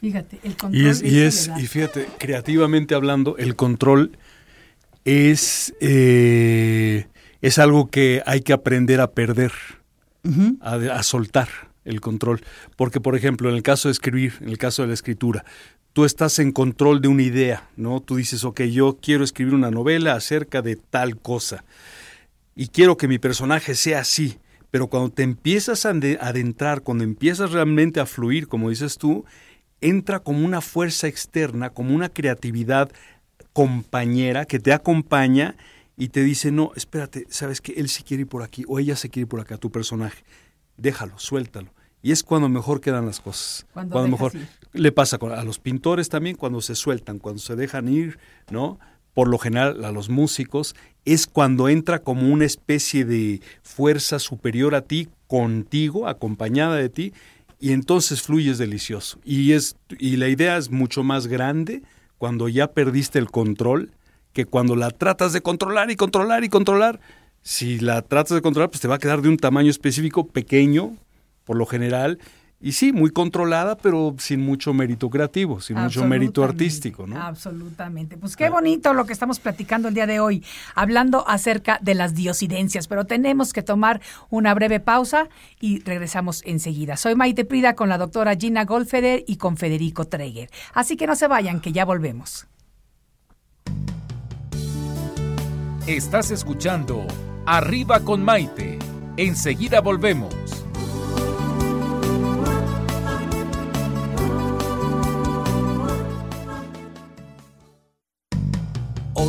Speaker 2: Fíjate, el control
Speaker 5: y es, y es y fíjate, creativamente hablando, el control es, eh, es algo que hay que aprender a perder, a, a soltar el control. Porque, por ejemplo, en el caso de escribir, en el caso de la escritura, tú estás en control de una idea, ¿no? Tú dices, ok, yo quiero escribir una novela acerca de tal cosa y quiero que mi personaje sea así, pero cuando te empiezas a adentrar, cuando empiezas realmente a fluir, como dices tú, entra como una fuerza externa, como una creatividad compañera que te acompaña y te dice, no, espérate, sabes que él sí quiere ir por aquí o ella se quiere ir por acá, tu personaje. Déjalo, suéltalo. Y es cuando mejor quedan las cosas. Cuando, mejor le pasa a los pintores también cuando se sueltan, cuando se dejan ir, ¿no? Por lo general a los músicos es cuando entra como una especie de fuerza superior a ti, contigo, acompañada de ti, y entonces fluyes delicioso. Y es y la idea es mucho más grande cuando ya perdiste el control que cuando la tratas de controlar y controlar y controlar. Si la tratas de controlar, pues te va a quedar de un tamaño específico pequeño, por lo general, y sí, muy controlada, pero sin mucho mérito creativo, sin mucho mérito artístico, ¿no?
Speaker 2: Absolutamente. Pues qué bonito lo que estamos platicando el día de hoy, hablando acerca de las diosidencias, pero tenemos que tomar una breve pausa y regresamos enseguida. Soy Maite Prida con la doctora Gina Goldfeder y con Federico Treger. Así que no se vayan, que ya volvemos.
Speaker 6: Estás escuchando Arriba con Maite. Enseguida volvemos.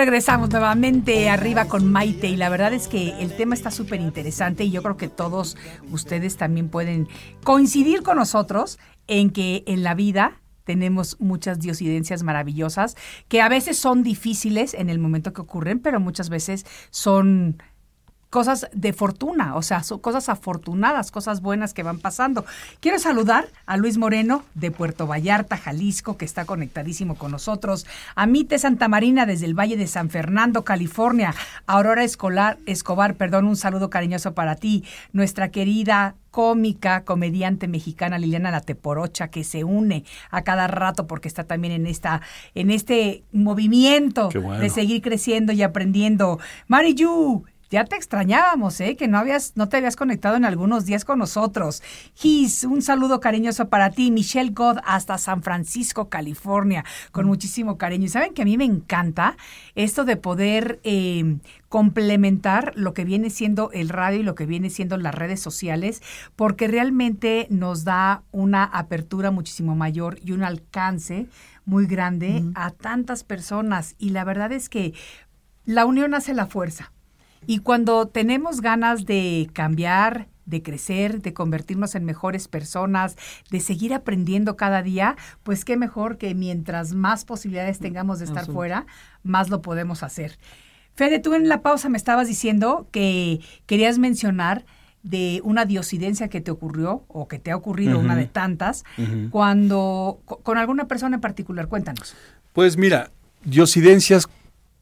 Speaker 2: Regresamos nuevamente arriba con Maite y la verdad es que el tema está súper interesante y yo creo que todos ustedes también pueden coincidir con nosotros en que en la vida tenemos muchas diosidencias maravillosas que a veces son difíciles en el momento que ocurren, pero muchas veces son cosas de fortuna, o sea, son cosas afortunadas, cosas buenas que van pasando. Quiero saludar a Luis Moreno de Puerto Vallarta, Jalisco, que está conectadísimo con nosotros, a Mite Santa Marina desde el Valle de San Fernando, California, Aurora Escolar, Escobar, perdón, un saludo cariñoso para ti, nuestra querida cómica, comediante mexicana Liliana La Teporocha, que se une a cada rato porque está también en esta, en este movimiento
Speaker 5: bueno.
Speaker 2: de seguir creciendo y aprendiendo. Mariyu, ya te extrañábamos, ¿eh? Que no habías, no te habías conectado en algunos días con nosotros. Gis, un saludo cariñoso para ti. Michelle God hasta San Francisco, California, con muchísimo cariño. Y saben que a mí me encanta esto de poder eh, complementar lo que viene siendo el radio y lo que viene siendo las redes sociales, porque realmente nos da una apertura muchísimo mayor y un alcance muy grande a tantas personas. Y la verdad es que la unión hace la fuerza. Y cuando tenemos ganas de cambiar, de crecer, de convertirnos en mejores personas, de seguir aprendiendo cada día, pues qué mejor que mientras más posibilidades tengamos de estar fuera, más lo podemos hacer. Fede, tú en la pausa me estabas diciendo que querías mencionar de una diosidencia que te ocurrió o que te ha ocurrido, una de tantas, cuando co- con alguna persona en particular. Cuéntanos.
Speaker 5: Pues mira, diosidencias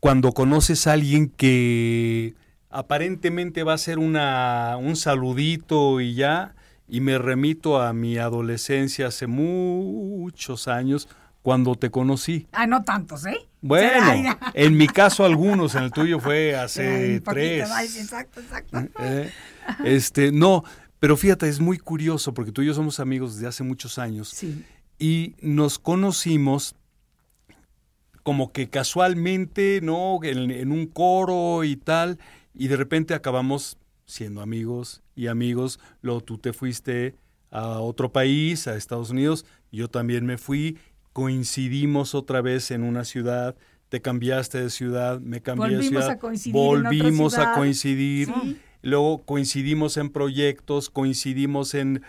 Speaker 5: cuando conoces a alguien que aparentemente va a ser una, un saludito y ya, y me remito a mi adolescencia hace muchos años cuando te conocí.
Speaker 2: Ah, no tantos, ¿eh?
Speaker 5: Bueno,
Speaker 2: Ay,
Speaker 5: en mi caso algunos, en el tuyo fue hace tres.
Speaker 2: más, exacto, exacto.
Speaker 5: Eh, Este, no, pero fíjate, es muy curioso porque tú y yo somos amigos desde hace muchos años
Speaker 2: Sí.
Speaker 5: y nos conocimos como que casualmente, ¿no? En, en un coro y tal, y de repente acabamos siendo amigos y amigos. Luego tú te fuiste a otro país, a Estados Unidos, yo también me fui, coincidimos otra vez en una ciudad te cambiaste de ciudad, me cambié
Speaker 2: Volvimos
Speaker 5: de ciudad,
Speaker 2: a coincidir en otra
Speaker 5: volvimos a coincidir,
Speaker 2: Sí.
Speaker 5: Luego coincidimos en proyectos, coincidimos en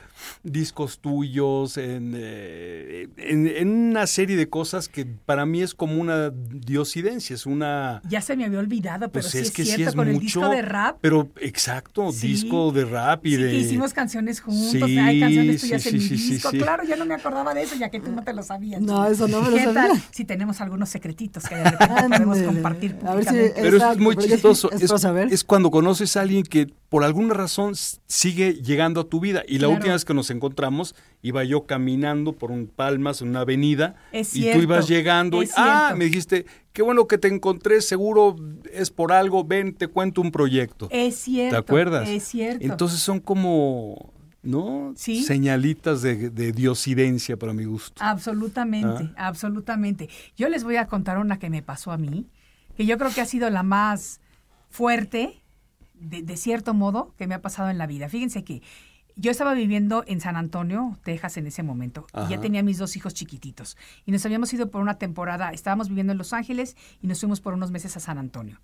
Speaker 5: discos tuyos, en, eh, en, en una serie de cosas que para mí es como una diosidencia, es una...
Speaker 2: Ya se me había olvidado, pero
Speaker 5: Pues
Speaker 2: sí
Speaker 5: es
Speaker 2: es,
Speaker 5: que sí
Speaker 2: cierto,
Speaker 5: es
Speaker 2: con el disco de rap.
Speaker 5: Pero exacto,
Speaker 2: Sí.
Speaker 5: disco de rap y
Speaker 2: Sí,
Speaker 5: de...
Speaker 2: que hicimos canciones juntos,
Speaker 5: Sí,
Speaker 2: hay canciones tuyas
Speaker 5: sí,
Speaker 2: en mi
Speaker 5: sí, sí,
Speaker 2: disco.
Speaker 5: sí.
Speaker 2: Claro, ya no me acordaba de eso, ya que tú no te lo sabías.
Speaker 4: No, eso no me lo
Speaker 2: ¿Qué
Speaker 4: sabía.
Speaker 2: tal si tenemos algunos secretitos que de repente podemos compartir
Speaker 4: A ver si-
Speaker 2: públicamente?
Speaker 5: Pero es muy chistoso.
Speaker 4: es
Speaker 5: cuando conoces a alguien que por alguna razón sigue llegando a tu vida. Y la
Speaker 2: Claro.
Speaker 5: última vez que nos encontramos, iba yo caminando por un Palmas, en una avenida,
Speaker 2: Es
Speaker 5: y tú ibas llegando y, ah, me dijiste, qué bueno que te encontré, seguro es por algo, ven, te cuento un proyecto.
Speaker 2: Es cierto.
Speaker 5: ¿Te acuerdas?
Speaker 2: Es cierto.
Speaker 5: Entonces son como, ¿no?
Speaker 2: Sí.
Speaker 5: Señalitas de, de diosidencia para mi gusto.
Speaker 2: Absolutamente,
Speaker 5: Ah.
Speaker 2: absolutamente. Yo les voy a contar una que me pasó a mí, que yo creo que ha sido la más fuerte, de, de cierto modo, que me ha pasado en la vida. Fíjense que yo estaba viviendo en San Antonio, Texas, en ese momento, y ya tenía mis dos hijos chiquititos. Y nos habíamos ido por una temporada, estábamos viviendo en Los Ángeles y nos fuimos por unos meses a San Antonio.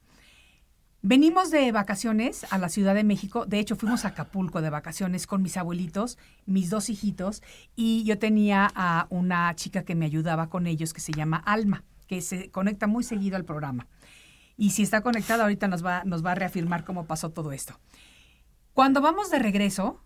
Speaker 2: Venimos de vacaciones a la Ciudad de México. De hecho, fuimos a Acapulco de vacaciones con mis abuelitos, mis dos hijitos, y yo tenía a una chica que me ayudaba con ellos que se llama Alma, que se conecta muy seguido al programa. Y si está conectada, ahorita nos va, nos va a reafirmar cómo pasó todo esto. Cuando vamos de regreso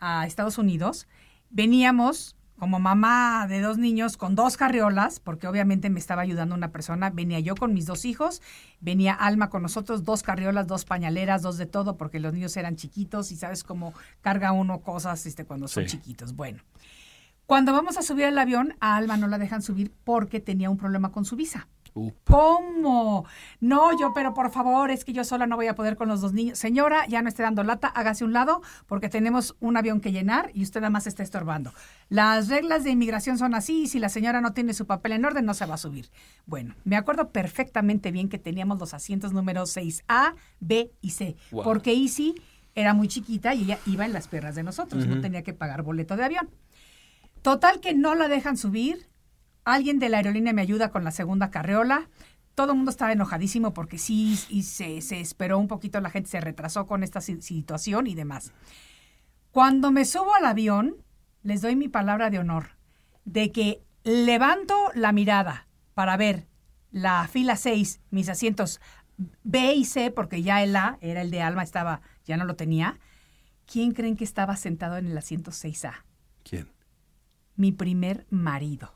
Speaker 2: a Estados Unidos, veníamos como mamá de dos niños con dos carriolas, porque obviamente me estaba ayudando una persona, venía yo con mis dos hijos, venía Alma con nosotros, dos carriolas, dos pañaleras, dos de todo, porque los niños eran chiquitos y sabes cómo carga uno cosas este, cuando son
Speaker 5: Sí.
Speaker 2: chiquitos. Bueno, cuando vamos a subir al avión, a Alma no la dejan subir porque tenía un problema con su visa.
Speaker 5: Upa.
Speaker 2: ¿Cómo? No, yo, pero por favor, es que yo sola no voy a poder con los dos niños. Señora, ya no esté dando lata, hágase un lado porque tenemos un avión que llenar y usted nada más está estorbando. Las reglas de inmigración son así y si la señora no tiene su papel en orden no se va a subir. Bueno, me acuerdo perfectamente bien que teníamos los asientos números 6A, B y C,
Speaker 5: Wow.
Speaker 2: porque Easy era muy chiquita y ella iba en las piernas de nosotros, no tenía que pagar boleto de avión. Total que no la dejan subir. Alguien de la aerolínea me ayuda con la segunda carreola. Todo el mundo estaba enojadísimo porque sí, y se, se esperó un poquito, la gente se retrasó con esta si- situación y demás. Cuando me subo al avión, les doy mi palabra de honor de que levanto la mirada para ver la fila 6, mis asientos B y C, porque ya el A era el de Alma, estaba, ya no lo tenía. ¿Quién creen que estaba sentado en el asiento 6A?
Speaker 5: ¿Quién?
Speaker 2: Mi primer marido.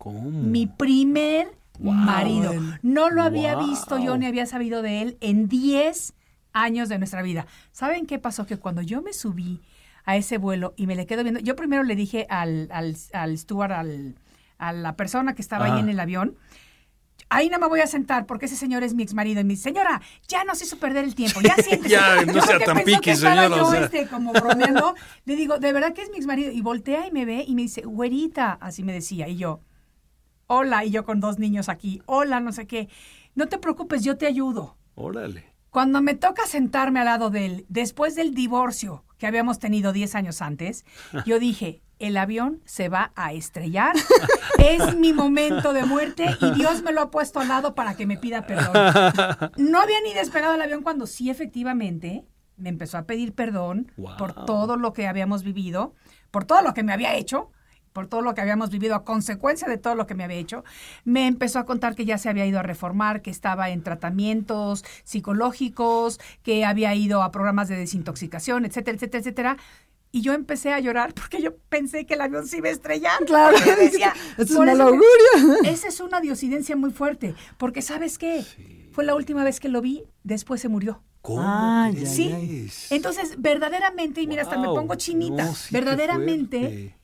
Speaker 5: ¿Cómo?
Speaker 2: Mi primer
Speaker 5: Wow.
Speaker 2: marido. No lo había
Speaker 5: Wow.
Speaker 2: visto yo ni había sabido de él en 10 años de nuestra vida. ¿Saben qué pasó? Que cuando yo me subí a ese vuelo y me le quedo viendo, yo primero le dije al, al, al steward, al- a la persona que estaba ahí
Speaker 5: Ajá.
Speaker 2: en el avión, ahí no me voy a sentar porque ese señor es mi ex marido. Y me dice, señora, ya nos hizo perder el tiempo, ya siéntese.
Speaker 5: Ya, no
Speaker 2: Yo
Speaker 5: sea tan piqui, señora,
Speaker 2: yo,
Speaker 5: o sea.
Speaker 2: este, como bromeando. Le digo, de verdad que es mi ex marido. Y voltea y me ve y me dice, güerita, así me decía. Y yo, hola, y yo con dos niños aquí, hola, no sé qué. No te preocupes, yo te ayudo.
Speaker 5: Órale.
Speaker 2: Cuando me toca sentarme al lado de él, después del divorcio que habíamos tenido 10 años antes, yo dije, el avión se va a estrellar, es mi momento de muerte y Dios me lo ha puesto al lado para que me pida perdón. No había ni despegado el avión cuando sí efectivamente me empezó a pedir perdón
Speaker 5: Wow.
Speaker 2: por todo lo que habíamos vivido, por todo lo que me había hecho, por todo lo que habíamos vivido a consecuencia de todo lo que me había hecho, me empezó a contar que ya se había ido a reformar, que estaba en tratamientos psicológicos, que había ido a programas de desintoxicación, etcétera, etcétera, etcétera. Y yo empecé a llorar porque yo pensé que el avión se iba a estrellar.
Speaker 4: Claro,
Speaker 2: decía,
Speaker 4: es
Speaker 2: eso que-
Speaker 4: augurio.
Speaker 2: Esa es una diosidencia muy fuerte, porque ¿sabes qué? Fue la última vez que lo vi, después se murió.
Speaker 5: ¿Cómo
Speaker 4: Ah,
Speaker 2: Sí. Entonces, verdaderamente, y mira, hasta me
Speaker 5: Wow.
Speaker 2: pongo chinita,
Speaker 5: No, sí,
Speaker 2: verdaderamente.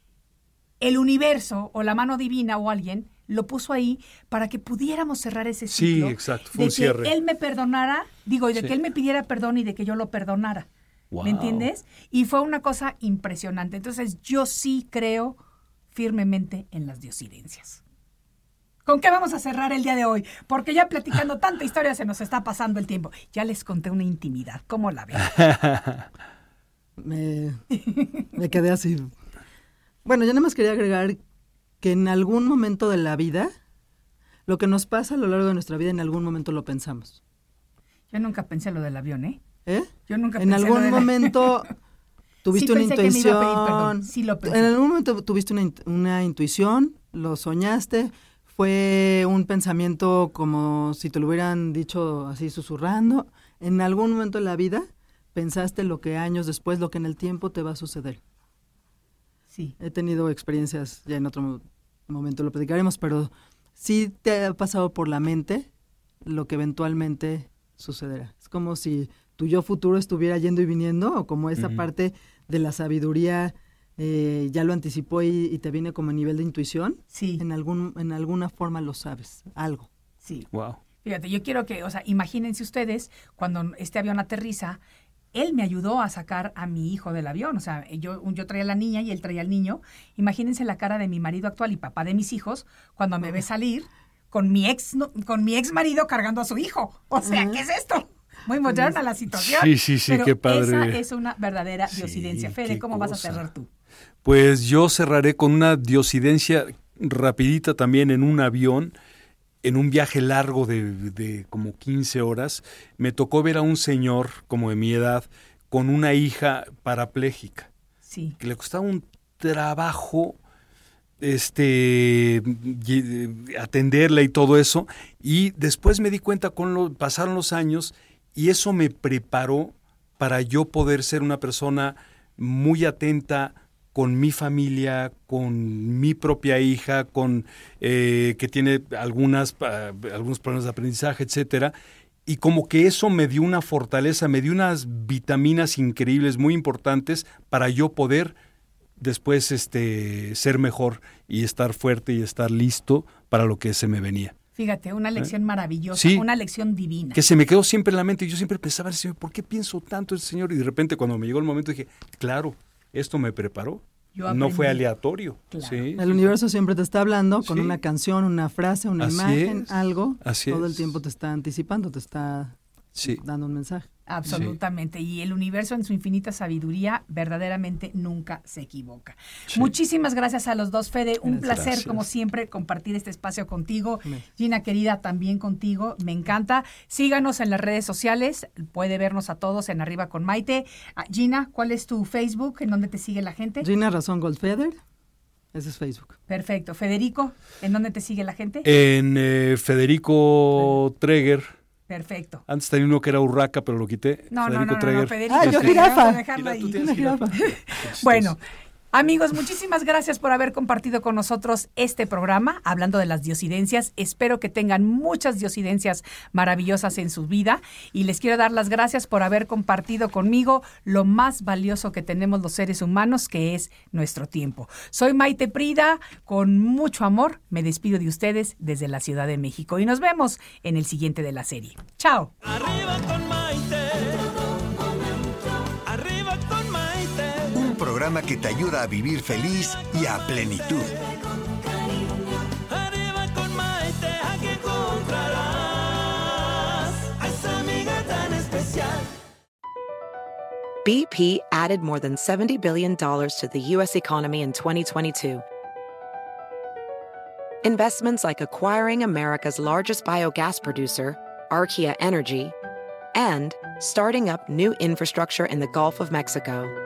Speaker 2: El universo o la mano divina o alguien lo puso ahí para que pudiéramos cerrar ese
Speaker 5: Sí,
Speaker 2: ciclo.
Speaker 5: exacto, fue
Speaker 2: de
Speaker 5: un
Speaker 2: que
Speaker 5: cierre.
Speaker 2: él me perdonara, digo, y de
Speaker 5: Sí.
Speaker 2: que él me pidiera perdón y de que yo lo perdonara.
Speaker 5: Wow.
Speaker 2: ¿Me entiendes? Y fue una cosa impresionante. Entonces, yo sí creo firmemente en las diosidencias. ¿Con qué vamos a cerrar el día de hoy? Porque ya platicando tanta historia se nos está pasando el tiempo. Ya les conté una intimidad. ¿Cómo la ven?
Speaker 4: me, me quedé así. Bueno, yo nada más quería agregar que en algún momento de la vida lo que nos pasa a lo largo de nuestra vida en algún momento lo pensamos.
Speaker 2: Yo nunca pensé lo del avión, ¿eh?
Speaker 4: ¿Eh?
Speaker 2: Yo nunca
Speaker 4: en
Speaker 2: pensé
Speaker 4: algún
Speaker 2: lo de la-
Speaker 4: momento tuviste
Speaker 2: Sí
Speaker 4: una intuición.
Speaker 2: sí lo pensé.
Speaker 4: En algún momento tuviste una, una intuición, lo soñaste, fue un pensamiento como si te lo hubieran dicho así susurrando. En algún momento de la vida pensaste lo que años después, lo que en el tiempo te va a suceder.
Speaker 2: Sí.
Speaker 4: He tenido experiencias, ya en otro mo- momento lo platicaremos, pero sí te ha pasado por la mente lo que eventualmente sucederá. Es como si tu yo futuro estuviera yendo y viniendo, o como esa parte de la sabiduría eh, ya lo anticipó y, y te viene como a nivel de intuición.
Speaker 2: Sí.
Speaker 4: En, algún, en alguna forma lo sabes, algo.
Speaker 2: Sí.
Speaker 5: Wow.
Speaker 2: Fíjate, yo quiero que, o sea, imagínense ustedes cuando este avión aterriza, él me ayudó a sacar a mi hijo del avión, o sea, yo, yo traía a la niña y él traía al niño. Imagínense la cara de mi marido actual y papá de mis hijos cuando me ve salir con mi ex, no- con mi ex marido cargando a su hijo. O sea, ¿qué es esto? Muy moderna la situación.
Speaker 5: Sí, sí, sí,
Speaker 2: Pero
Speaker 5: qué padre.
Speaker 2: Esa es una verdadera
Speaker 5: Sí,
Speaker 2: diosidencia. Fede, ¿cómo vas a cerrar tú?
Speaker 5: Pues yo cerraré con una diosidencia rapidita también en un avión, en un viaje largo de, de como 15 horas. Me tocó ver a un señor como de mi edad con una hija parapléjica,
Speaker 2: Sí.
Speaker 5: que le costaba un trabajo este y- atenderla y todo eso y después me di cuenta con lo pasaron los años y eso me preparó para yo poder ser una persona muy atenta con mi familia, con mi propia hija, con eh, que tiene algunas algunos problemas de aprendizaje, etcétera. Y como que eso me dio una fortaleza, me dio unas vitaminas increíbles, muy importantes, para yo poder después este, ser mejor y estar fuerte y estar listo para lo que se me venía.
Speaker 2: Fíjate, una lección maravillosa,
Speaker 5: Sí.
Speaker 2: una lección divina.
Speaker 5: Que se me quedó siempre en la mente y yo siempre pensaba, Señor, ¿por qué pienso tanto el Señor? Y de repente cuando me llegó el momento dije, claro, esto me preparó. No fue aleatorio.
Speaker 2: Claro.
Speaker 5: Sí,
Speaker 4: El universo siempre te está hablando con
Speaker 5: Sí.
Speaker 4: una canción, una frase, una
Speaker 5: Así
Speaker 4: imagen,
Speaker 5: es,
Speaker 4: algo.
Speaker 5: así
Speaker 4: todo el tiempo te está anticipando, te está
Speaker 5: sí.
Speaker 4: dando un mensaje.
Speaker 2: Absolutamente. Y el universo en su infinita sabiduría verdaderamente nunca se equivoca.
Speaker 5: Sí.
Speaker 2: Muchísimas gracias a los dos, Fede. Un
Speaker 4: Gracias.
Speaker 2: placer, como siempre, compartir este espacio contigo. Gina, querida, también contigo. Me encanta. Síganos en las redes sociales. Puede vernos a todos en Arriba con Maite. Ah, Gina, ¿cuál es tu Facebook? ¿En dónde te sigue la gente?
Speaker 4: Gina Razón Goldfeder, ese es Facebook.
Speaker 2: Perfecto. Federico, ¿en dónde te sigue la gente?
Speaker 5: En eh, Federico Treger,
Speaker 2: Perfecto.
Speaker 5: antes tenía uno que era Urraca, pero lo quité.
Speaker 2: No, no,
Speaker 5: Federico
Speaker 2: no, no, no. Federico.
Speaker 4: Ah, yo
Speaker 2: dejarlo ahí.
Speaker 5: jirafa.
Speaker 2: Bueno, amigos, muchísimas gracias por haber compartido con nosotros este programa hablando de las diosidencias. Espero que tengan muchas diosidencias maravillosas en su vida y les quiero dar las gracias por haber compartido conmigo lo más valioso que tenemos los seres humanos, que es nuestro tiempo. Soy Maite Prida, con mucho amor me despido de ustedes desde la Ciudad de México y nos vemos en el siguiente de la serie. Chao.
Speaker 3: Arriba con Maite.
Speaker 1: Programa que te ayuda a vivir feliz y a plenitud.
Speaker 3: Arriba con Maite, aquí encontrarás a esa amiga tan especial.
Speaker 7: BP added more than $70 billion to the U.S. economy in 2022. Investments like acquiring America's largest biogas producer, Archaea Energy, and starting up new infrastructure in the Gulf of Mexico.